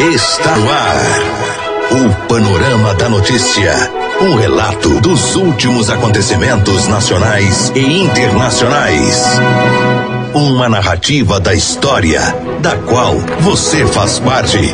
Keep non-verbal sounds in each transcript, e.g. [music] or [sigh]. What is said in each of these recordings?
Está no ar. O Panorama da Notícia. Um relato dos últimos acontecimentos nacionais e internacionais. Uma narrativa da história, da qual você faz parte.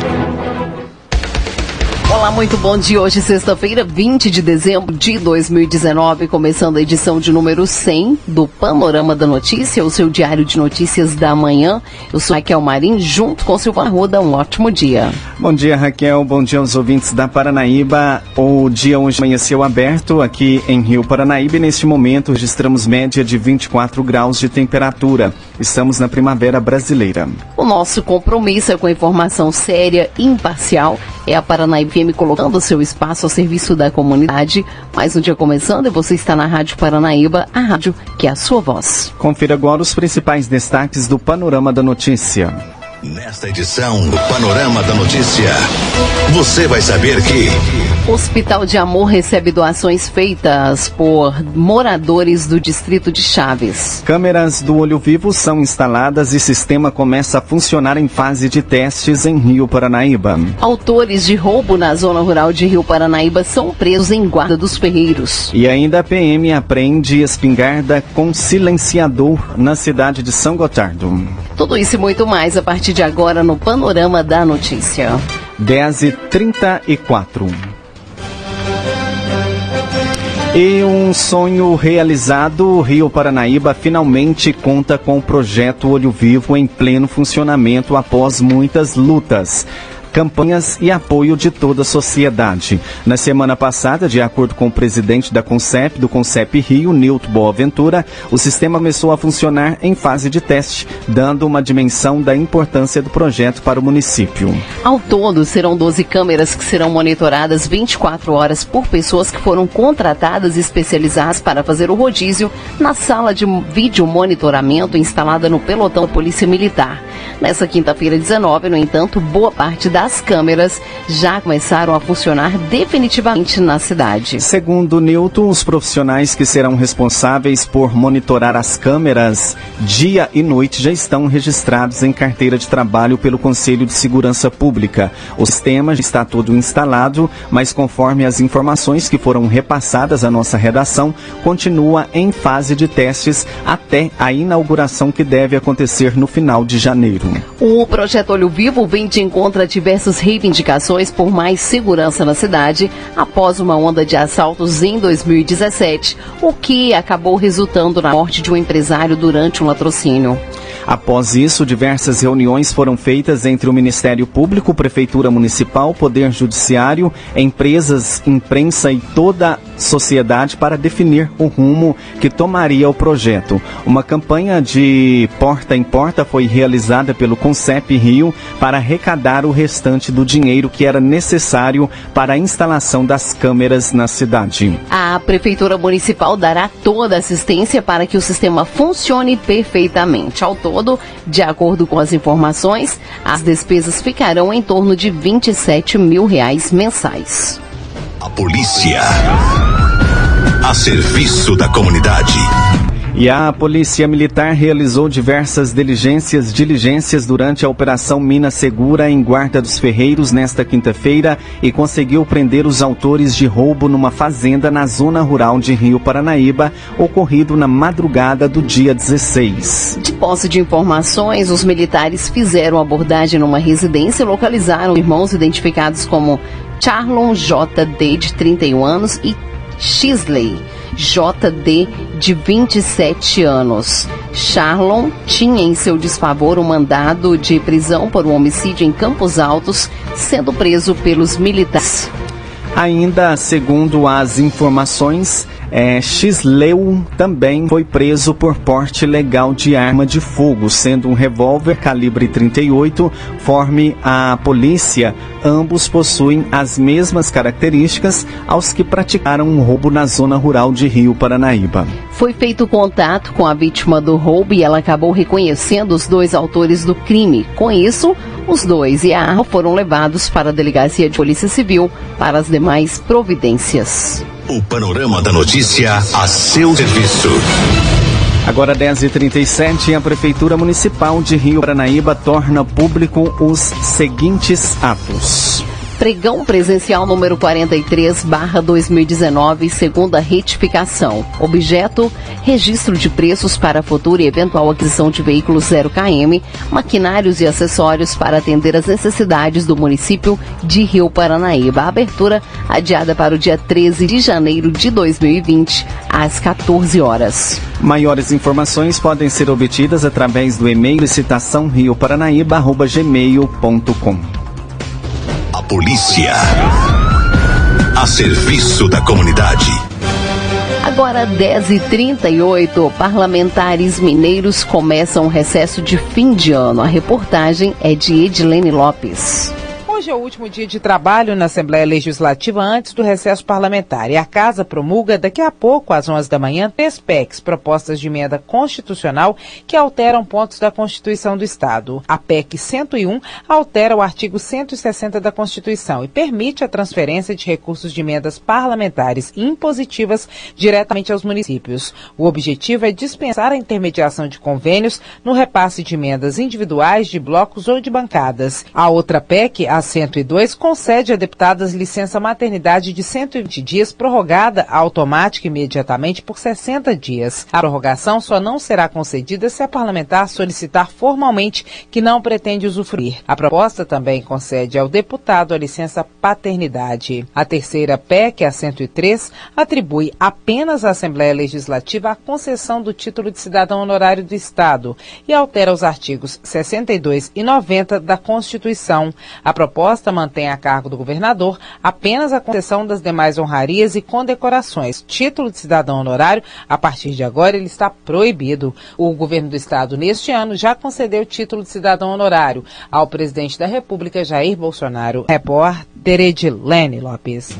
Olá, muito bom dia. Hoje, sexta-feira, 20 de dezembro de 2019, começando a edição de número 100 do Panorama da Notícia, o seu diário de notícias da manhã. Eu sou Raquel Marim, junto com Silvana Ruda. Um ótimo dia. Bom dia, Raquel. Bom dia aos ouvintes da Paranaíba. O dia hoje amanheceu aberto aqui em Rio Paranaíba e neste momento registramos média de 24 graus de temperatura. Estamos na primavera brasileira. O nosso compromisso é com a informação séria e imparcial. É a Paranaíba FM colocando seu espaço ao serviço da comunidade. Mais um dia começando e você está na Rádio Paranaíba, a rádio que é a sua voz. Confira agora os principais destaques do Panorama da Notícia. Nesta edição do Panorama da Notícia, você vai saber que. Hospital de Amor recebe doações feitas por moradores do distrito de Chaves. Câmeras do olho vivo são instaladas e sistema começa a funcionar em fase de testes em Rio Paranaíba. Autores de roubo na zona rural de Rio Paranaíba são presos em Guarda dos Ferreiros. E ainda a PM apreende espingarda com silenciador na cidade de São Gotardo. Tudo isso e muito mais a partir de agora no Panorama da Notícia. 10 e 34 um sonho realizado, Rio Paranaíba finalmente conta com o projeto Olho Vivo em pleno funcionamento após muitas lutas campanhas e apoio de toda a sociedade. Na semana passada, de acordo com o presidente da Concep, do Concep Rio, Nilton Boaventura, o sistema começou a funcionar em fase de teste, dando uma dimensão da importância do projeto para o município. Ao todo, serão 12 câmeras que serão monitoradas 24 horas por pessoas que foram contratadas e especializadas para fazer o rodízio na sala de vídeo monitoramento instalada no pelotão da Polícia Militar. Nessa quinta-feira 19, no entanto, boa parte das as câmeras já começaram a funcionar definitivamente na cidade. Segundo Newton, os profissionais que serão responsáveis por monitorar as câmeras dia e noite já estão registrados em carteira de trabalho pelo Conselho de Segurança Pública. O sistema já está todo instalado, mas conforme as informações que foram repassadas à nossa redação, continua em fase de testes até a inauguração que deve acontecer no final de janeiro. O projeto Olho Vivo vem de encontro a diversos diversas reivindicações por mais segurança na cidade após uma onda de assaltos em 2017, o que acabou resultando na morte de um empresário durante um latrocínio. Após isso, diversas reuniões foram feitas entre o Ministério Público, Prefeitura Municipal, Poder Judiciário, empresas, imprensa e toda sociedade para definir o rumo que tomaria o projeto. Uma campanha de porta em porta foi realizada pelo Concep Rio para arrecadar o restante do dinheiro que era necessário para a instalação das câmeras na cidade. A Prefeitura Municipal dará toda a assistência para que o sistema funcione perfeitamente. Ao todo, de acordo com as informações, as despesas ficarão em torno de 27 mil reais mensais. Polícia. A serviço da comunidade. E a Polícia Militar realizou diversas diligências, diligências durante a Operação Mina Segura em Guarda dos Ferreiros nesta quinta-feira e conseguiu prender os autores de roubo numa fazenda na zona rural de Rio Paranaíba, ocorrido na madrugada do dia 16. De posse de informações, os militares fizeram abordagem numa residência e localizaram irmãos identificados como Charlon J.D., de 31 anos, e Shisley JD, de 27 anos. Charlon tinha em seu desfavor um mandado de prisão por um homicídio em Campos Altos, sendo preso pelos militares. Ainda segundo as informações, é, Xleu também foi preso por porte legal de arma de fogo, sendo um revólver calibre 38, forme a polícia. Ambos possuem as mesmas características aos que praticaram um roubo na zona rural de Rio Paranaíba. Foi feito contato com a vítima do roubo e ela acabou reconhecendo os dois autores do crime. Com isso, os dois e a arma foram levados para a delegacia de Polícia Civil para as demais providências. O panorama da notícia a seu serviço. Agora 10h37, a Prefeitura Municipal de Rio Paranaíba torna público os seguintes atos. Pregão presencial número 43, barra 2019, segunda retificação. Objeto: registro de preços para futura e eventual aquisição de veículos 0 km, maquinários e acessórios para atender as necessidades do município de Rio Paranaíba. Abertura adiada para o dia 13 de janeiro de 2020, às 14 horas. Maiores informações podem ser obtidas através do e-mail licitaçãorioparanaíba.gmail.com. A polícia. A serviço da comunidade. Agora 10h38, parlamentares mineiros começam o recesso de fim de ano. A reportagem é de Edilene Lopes. Hoje é o último dia de trabalho na Assembleia Legislativa antes do recesso parlamentar. E a Casa promulga daqui a pouco, às 11 da manhã, três PECs, propostas de emenda constitucional, que alteram pontos da Constituição do Estado. A PEC 101 altera o artigo 160 da Constituição e permite a transferência de recursos de emendas parlamentares impositivas diretamente aos municípios. O objetivo é dispensar a intermediação de convênios no repasse de emendas individuais, de blocos ou de bancadas. A outra PEC, a 102 concede a deputadas licença maternidade de 120 dias, prorrogada automática imediatamente por 60 dias. A prorrogação só não será concedida se a parlamentar solicitar formalmente que não pretende usufruir. A proposta também concede ao deputado a licença paternidade. A terceira PEC, a 103, atribui apenas à Assembleia Legislativa a concessão do título de cidadão honorário do Estado e altera os artigos 62 e 90 da Constituição. A proposta mantém a cargo do governador apenas a concessão das demais honrarias e condecorações. Título de cidadão honorário, a partir de agora, ele está proibido. O governo do estado, neste ano, já concedeu título de cidadão honorário ao presidente da República, Jair Bolsonaro. Repórter Edilene Lopes.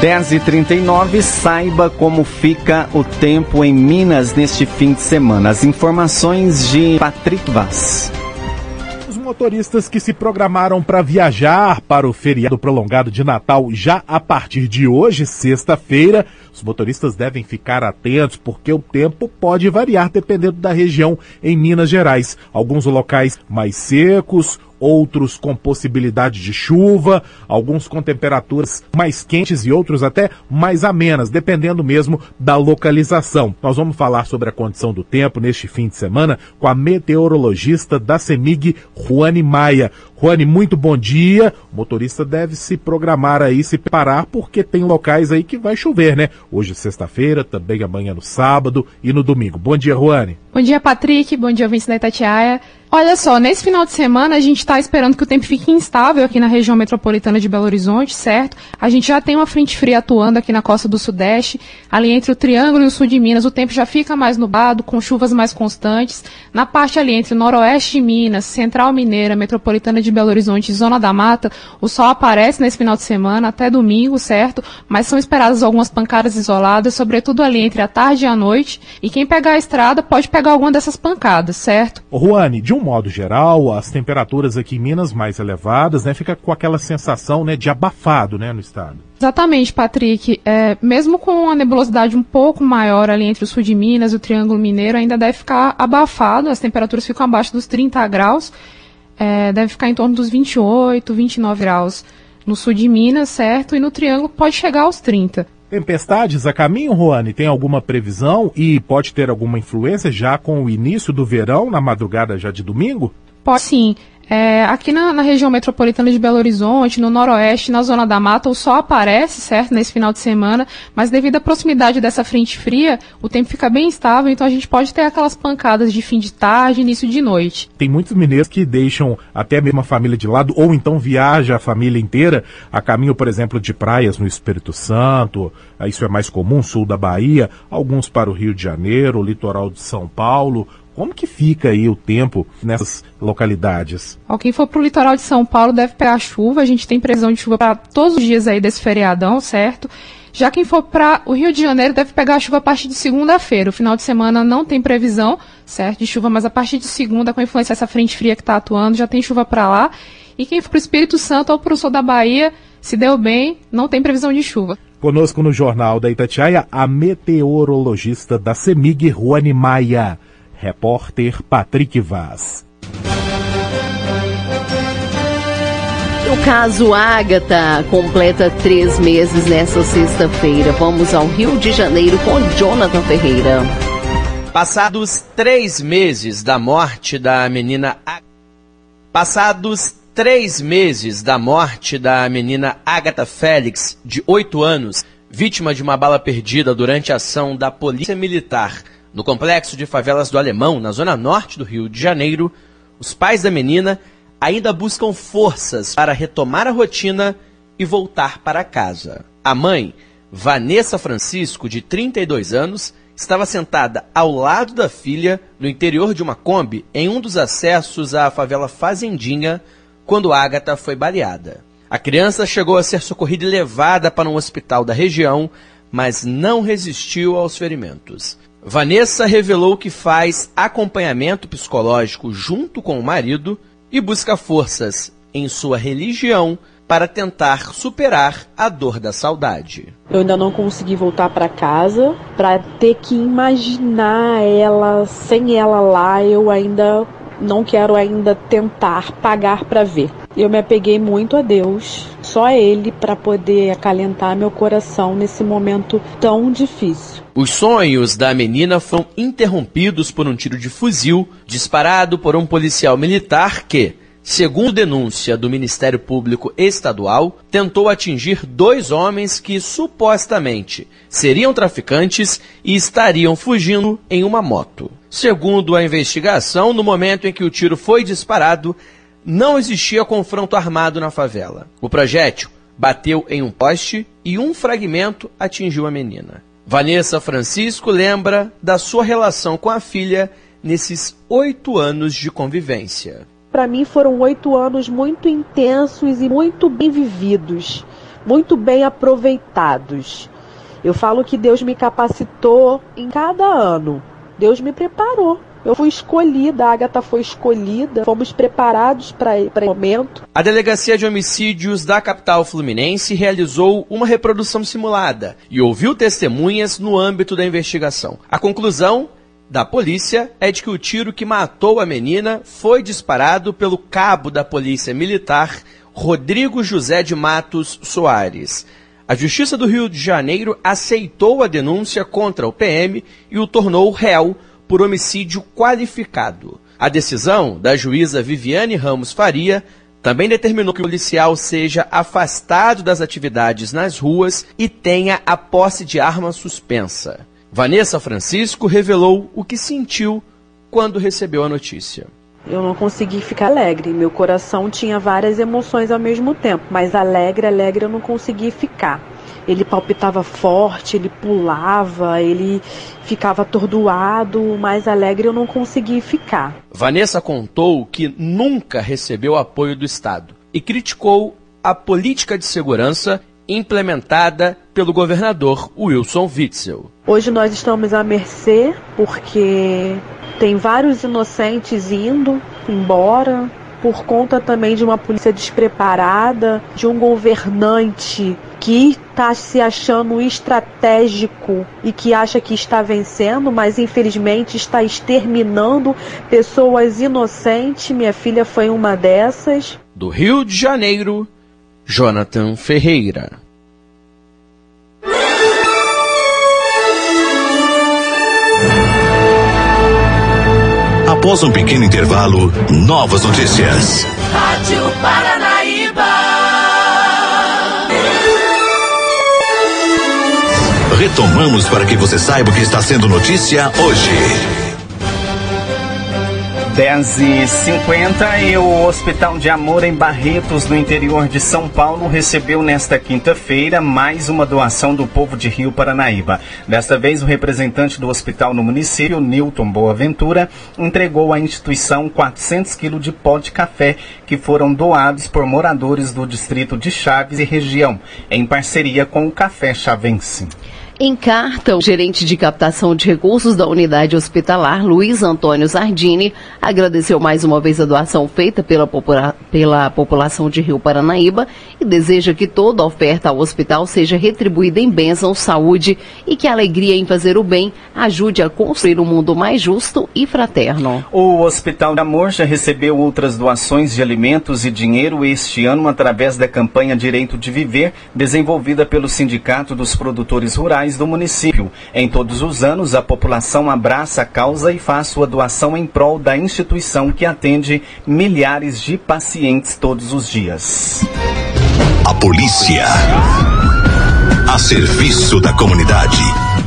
10 e 39 saiba como fica o tempo em Minas neste fim de semana. As informações de Patrick Vaz motoristas que se programaram para viajar para o feriado prolongado de Natal já a partir de hoje, sexta-feira, os motoristas devem ficar atentos porque o tempo pode variar dependendo da região em Minas Gerais. Alguns locais mais secos, outros com possibilidade de chuva, alguns com temperaturas mais quentes e outros até mais amenas, dependendo mesmo da localização. Nós vamos falar sobre a condição do tempo neste fim de semana com a meteorologista da CEMIG, Juane Maia. Juane, muito bom dia. O motorista deve se programar aí, se preparar, porque tem locais aí que vai chover, né? Hoje, sexta-feira, também amanhã no sábado e no domingo. Bom dia, Juane. Bom dia, Patrick. Bom dia, Vincent da Itatiaia. Olha só, nesse final de semana a gente está esperando que o tempo fique instável aqui na região metropolitana de Belo Horizonte, certo? A gente já tem uma frente fria atuando aqui na costa do Sudeste, ali entre o Triângulo e o Sul de Minas, o tempo já fica mais nublado, com chuvas mais constantes. Na parte ali entre Noroeste de Minas, Central Mineira, Metropolitana de Belo Horizonte e Zona da Mata, o sol aparece nesse final de semana até domingo, certo? Mas são esperadas algumas pancadas isoladas, sobretudo ali entre a tarde e a noite. E quem pegar a estrada pode pegar alguma dessas pancadas, certo? Juane, de um modo geral, as temperaturas aqui em Minas mais elevadas, né, fica com aquela sensação, né, de abafado, né, no estado. Exatamente, Patrick. É, mesmo com a nebulosidade um pouco maior ali entre o sul de Minas e o Triângulo Mineiro, ainda deve ficar abafado, as temperaturas ficam abaixo dos 30 graus, é, deve ficar em torno dos 28, 29 graus no sul de Minas, certo? E no Triângulo pode chegar aos 30. Tempestades a caminho, Juane? Tem alguma previsão e pode ter alguma influência já com o início do verão, na madrugada já de domingo? Pode sim. É, aqui na, na, região metropolitana de Belo Horizonte, no noroeste, na zona da mata, o sol aparece, certo, nesse final de semana, mas devido à proximidade dessa frente fria, o tempo fica bem estável, então a gente pode ter aquelas pancadas de fim de tarde, início de noite. Tem muitos mineiros que deixam até mesmo a família de lado, ou então viaja a família inteira a caminho, por exemplo, de praias no Espírito Santo, isso é mais comum, sul da Bahia, alguns para o Rio de Janeiro, o litoral de São Paulo, como que fica aí o tempo nessas localidades? Ó, quem for para o litoral de São Paulo deve pegar chuva. A gente tem previsão de chuva para todos os dias aí desse feriadão, certo? Já quem for para o Rio de Janeiro deve pegar chuva a partir de segunda-feira. O final de semana não tem previsão, certo, de chuva, mas a partir de segunda, com a influência dessa frente fria que está atuando, já tem chuva para lá. E quem for para o Espírito Santo ou para o sul da Bahia, se deu bem, não tem previsão de chuva. Conosco no Jornal da Itatiaia, a meteorologista da CEMIG, Juane Maia. Repórter Patrick Vaz. O caso Ágata completa três meses nesta sexta-feira. Vamos ao Rio de Janeiro com Jonathan Ferreira. Passados três meses da morte da menina. Passados três meses da morte da menina Agatha Félix, de 8 anos, vítima de uma bala perdida durante a ação da Polícia Militar no complexo de favelas do Alemão, na zona norte do Rio de Janeiro, os pais da menina ainda buscam forças para retomar a rotina e voltar para casa. A mãe, Vanessa Francisco, de 32 anos, estava sentada ao lado da filha no interior de uma Kombi em um dos acessos à favela Fazendinha, quando Agatha foi baleada. A criança chegou a ser socorrida e levada para um hospital da região, mas não resistiu aos ferimentos. Vanessa revelou que faz acompanhamento psicológico junto com o marido e busca forças em sua religião para tentar superar a dor da saudade. Eu ainda não consegui voltar para casa para ter que imaginar ela sem ela lá, eu ainda não quero ainda tentar pagar para ver. Eu me apeguei muito a Deus, só a Ele para poder acalentar meu coração nesse momento tão difícil. Os sonhos da menina foram interrompidos por um tiro de fuzil disparado por um policial militar que, segundo denúncia do Ministério Público Estadual, tentou atingir dois homens que supostamente seriam traficantes e estariam fugindo em uma moto. Segundo a investigação, no momento em que o tiro foi disparado, não existia confronto armado na favela. O projétil bateu em um poste e um fragmento atingiu a menina. Vanessa Francisco lembra da sua relação com a filha nesses oito anos de convivência. Para mim foram oito anos muito intensos e muito bem vividos, muito bem aproveitados. Eu falo que Deus me capacitou em cada ano Deus me preparou. Eu fui escolhida, a Agatha foi escolhida, fomos preparados para o momento. A Delegacia de Homicídios da capital fluminense realizou uma reprodução simulada e ouviu testemunhas no âmbito da investigação. A conclusão da polícia é de que o tiro que matou a menina foi disparado pelo cabo da Polícia Militar, Rodrigo José de Matos Soares. A Justiça do Rio de Janeiro aceitou a denúncia contra o PM e o tornou réu por homicídio qualificado. A decisão da juíza Viviane Ramos Faria também determinou que o policial seja afastado das atividades nas ruas e tenha a posse de arma suspensa. Vanessa Francisco revelou o que sentiu quando recebeu a notícia. Eu não consegui ficar alegre. Meu coração tinha várias emoções ao mesmo tempo, mas alegre, alegre eu não consegui ficar. Ele palpitava forte, ele pulava, ele ficava atordoado, mas alegre eu não consegui ficar. Vanessa contou que nunca recebeu apoio do Estado e criticou a política de segurança implementada pelo governador Wilson Witzel. Hoje nós estamos à mercê porque tem vários inocentes indo embora por conta também de uma polícia despreparada, de um governante que está se achando estratégico e que acha que está vencendo, mas infelizmente está exterminando pessoas inocentes. Minha filha foi uma dessas. Do Rio de Janeiro, Jonathan Ferreira. Após um pequeno intervalo, novas notícias. Rádio Paranaíba. Retomamos para que você saiba o que está sendo notícia hoje. 10 e 50 e o Hospital de Amor em Barretos, no interior de São Paulo, recebeu nesta quinta-feira mais uma doação do povo de Rio Paranaíba. Desta vez, o representante do hospital no município, Newton Boaventura, entregou à instituição 400 quilos de pó de café que foram doados por moradores do distrito de Chaves e região, em parceria com o Café Chavense. Em carta, o gerente de captação de recursos da unidade hospitalar, Luiz Antônio Zardini, agradeceu mais uma vez a doação feita pela, popula pela população de Rio Paranaíba e deseja que toda oferta ao hospital seja retribuída em bênção, saúde e que a alegria em fazer o bem ajude a construir um mundo mais justo e fraterno. O Hospital de Amor já recebeu outras doações de alimentos e dinheiro este ano através da campanha Direito de Viver, desenvolvida pelo Sindicato dos Produtores Rurais do município. Em todos os anos, a população abraça a causa e faz sua doação em prol da instituição que atende milhares de pacientes todos os dias. A polícia. A serviço da comunidade.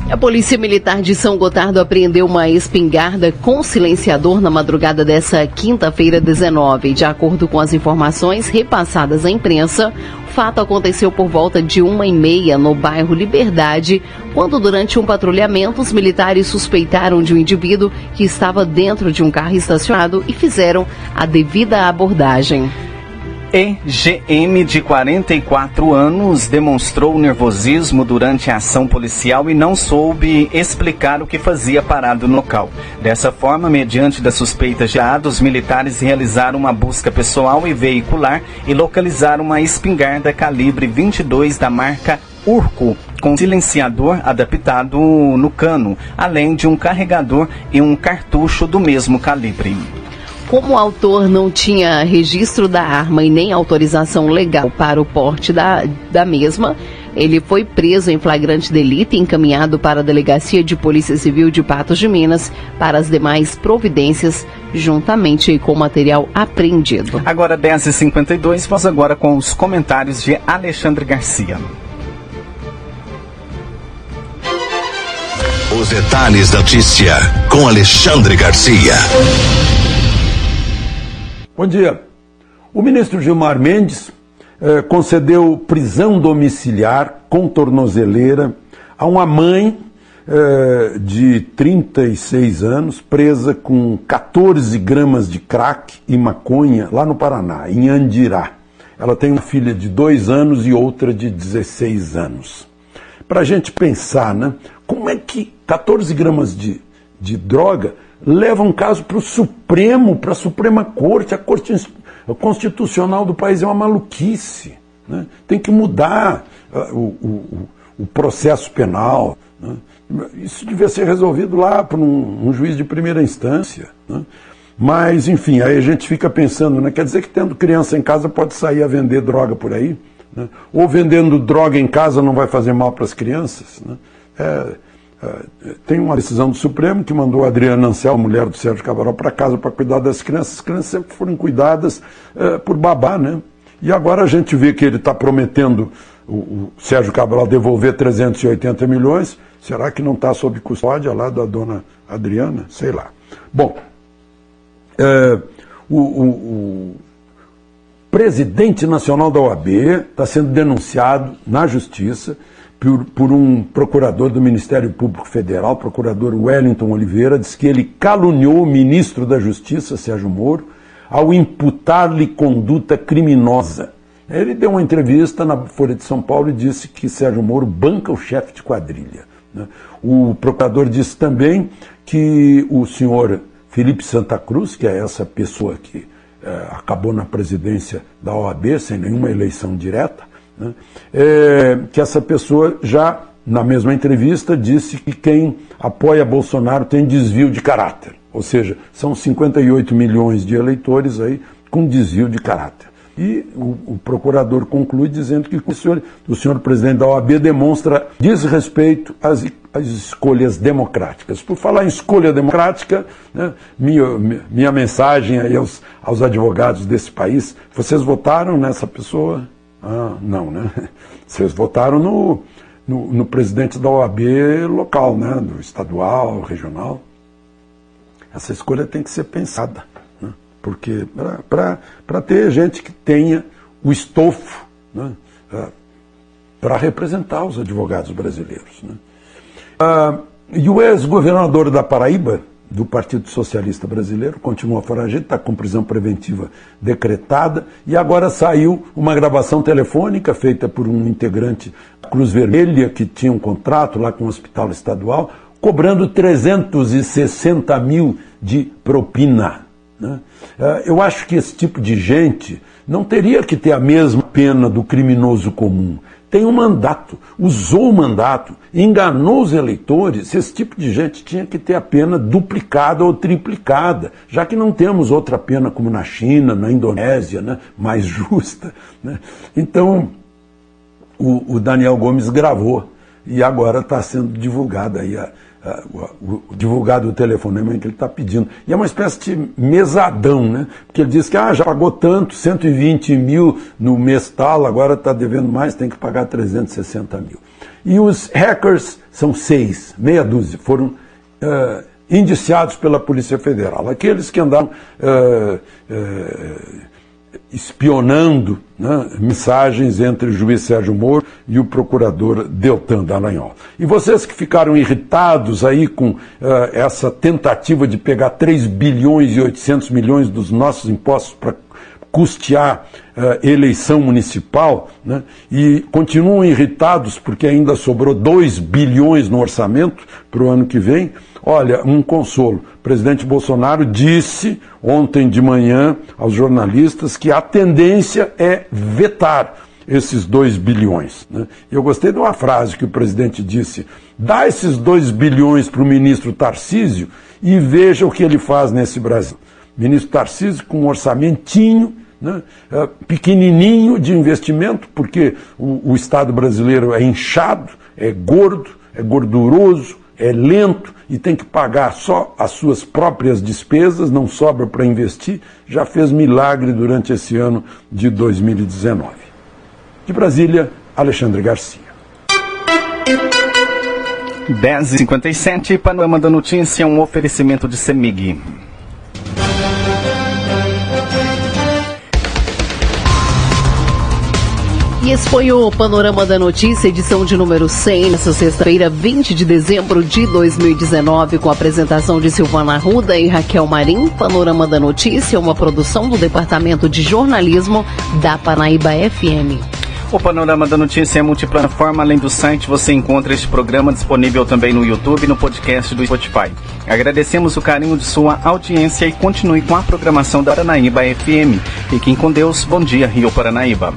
A Polícia Militar de São Gotardo apreendeu uma espingarda com silenciador na madrugada dessa quinta-feira 19. De acordo com as informações repassadas à imprensa, o fato aconteceu por volta de uma e meia no bairro Liberdade, quando durante um patrulhamento os militares suspeitaram de um indivíduo que estava dentro de um carro estacionado e fizeram a devida abordagem. EGM, de 44 anos, demonstrou nervosismo durante a ação policial e não soube explicar o que fazia parado no local. Dessa forma, mediante da suspeita gerada, os militares realizaram uma busca pessoal e veicular e localizaram uma espingarda calibre 22 da marca Urco, com silenciador adaptado no cano, além de um carregador e um cartucho do mesmo calibre. Como o autor não tinha registro da arma e nem autorização legal para o porte da, da mesma, ele foi preso em flagrante delito e encaminhado para a Delegacia de Polícia Civil de Patos de Minas para as demais providências, juntamente com o material apreendido. Agora 10h52, vamos agora com os comentários de Alexandre Garcia. Os detalhes da notícia com Alexandre Garcia. Bom dia. O ministro Gilmar Mendes eh, concedeu prisão domiciliar com tornozeleira a uma mãe eh, de 36 anos, presa com 14 gramas de crack e maconha lá no Paraná, em Andirá. Ela tem uma filha de dois anos e outra de 16 anos. Para a gente pensar, né? Como é que 14 gramas de, de droga leva um caso para o Supremo, para a Suprema Corte, a Corte Constitucional do país é uma maluquice. Né? Tem que mudar uh, o, o, o, processo penal. Né? Isso devia ser resolvido lá por um, um juiz de primeira instância. Né? Mas, enfim, aí a gente fica pensando, né? quer dizer que tendo criança em casa pode sair a vender droga por aí? Né? Ou vendendo droga em casa não vai fazer mal para as crianças? Né? É, tem uma decisão do Supremo que mandou a Adriana Ancel, mulher do Sérgio Cabral, para casa para cuidar das crianças. As crianças sempre foram cuidadas uh, por babá, né? E agora a gente vê que ele está prometendo o, o, Sérgio Cabral devolver 380 milhões. Será que não está sob custódia lá da dona Adriana? Sei lá. Bom, uh, o, o presidente nacional da OAB está sendo denunciado na justiça por, por, um procurador do Ministério Público Federal, procurador Wellington Oliveira, diz que ele caluniou o ministro da Justiça, Sérgio Moro, ao imputar-lhe conduta criminosa. Ele deu uma entrevista na Folha de São Paulo e disse que Sérgio Moro banca o chefe de quadrilha. Né? O procurador disse também que o senhor Felipe Santa Cruz, que é essa pessoa que eh, acabou na presidência da OAB sem nenhuma eleição direta, né? É, que essa pessoa já, na mesma entrevista, disse que quem apoia Bolsonaro tem desvio de caráter. Ou seja, são 58 milhões de eleitores aí com desvio de caráter. E o, o, procurador conclui dizendo que o senhor, o senhor presidente da OAB demonstra desrespeito às, às escolhas democráticas. Por falar em escolha democrática, né, minha, minha mensagem aí aos, aos advogados desse país, vocês votaram nessa pessoa? Ah, não, né? [laughs] Vocês votaram no, no, no, presidente da OAB local, né? Do estadual, regional. Essa escolha tem que ser pensada. Né? Porque para ter gente que tenha o estofo né? Ah, para representar os advogados brasileiros. Né? Ah, e o ex-governador da Paraíba, do Partido Socialista Brasileiro, continua foragido, está com prisão preventiva decretada, e agora saiu uma gravação telefônica feita por um integrante da Cruz Vermelha, que tinha um contrato lá com o Hospital Estadual, cobrando 360 mil de propina. Né? Eh, eu acho que esse tipo de gente não teria que ter a mesma pena do criminoso comum. Tem um mandato, usou o mandato, enganou os eleitores. Esse tipo de gente tinha que ter a pena duplicada ou triplicada, já que não temos outra pena como na China, na Indonésia, né, mais justa. Né? Então, o, o Daniel Gomes gravou e agora está sendo divulgada aí a, divulgado o telefonema que ele está pedindo. E é uma espécie de mesadão, né? Porque ele diz que ah, já pagou tanto, 120 mil no mês tal, agora está devendo mais, tem que pagar 360 mil. E os hackers são seis, meia dúzia, foram uh, indiciados pela Polícia Federal. Aqueles que andaram. Uh, uh, espionando né, mensagens entre o juiz Sérgio Moro e o procurador Deltan Dallagnol. E vocês que ficaram irritados aí com uh, essa tentativa de pegar 3 bilhões e 800 milhões dos nossos impostos para custear uh, eleição municipal, né, e continuam irritados porque ainda sobrou 2 bilhões no orçamento para o ano que vem, olha, um consolo. O presidente Bolsonaro disse ontem de manhã aos jornalistas que a tendência é vetar esses 2 bilhões. Né? Eu gostei de uma frase que o presidente disse: dá esses 2 bilhões para o ministro Tarcísio e veja o que ele faz nesse Brasil. Ministro Tarcísio com um orçamentinho né, é, pequenininho de investimento, porque o, o Estado brasileiro é inchado, é gordo, é gorduroso, é lento e tem que pagar só as suas próprias despesas, não sobra para investir, já fez milagre durante esse ano de 2019. De Brasília, Alexandre Garcia. 10h57, Panorama da Notícia, um oferecimento de Semig. E esse foi o Panorama da Notícia, edição de número 100, nessa sexta-feira, 20 de dezembro de 2019, com a apresentação de Silvana Ruda e Raquel Marim. Panorama da Notícia, uma produção do Departamento de Jornalismo da Paraíba FM. O Panorama da Notícia é multiplataforma. Além do site, você encontra este programa disponível também no YouTube e no podcast do Spotify. Agradecemos o carinho de sua audiência e continue com a programação da Paranaíba FM. Fiquem com Deus. Bom dia, Rio Paranaíba.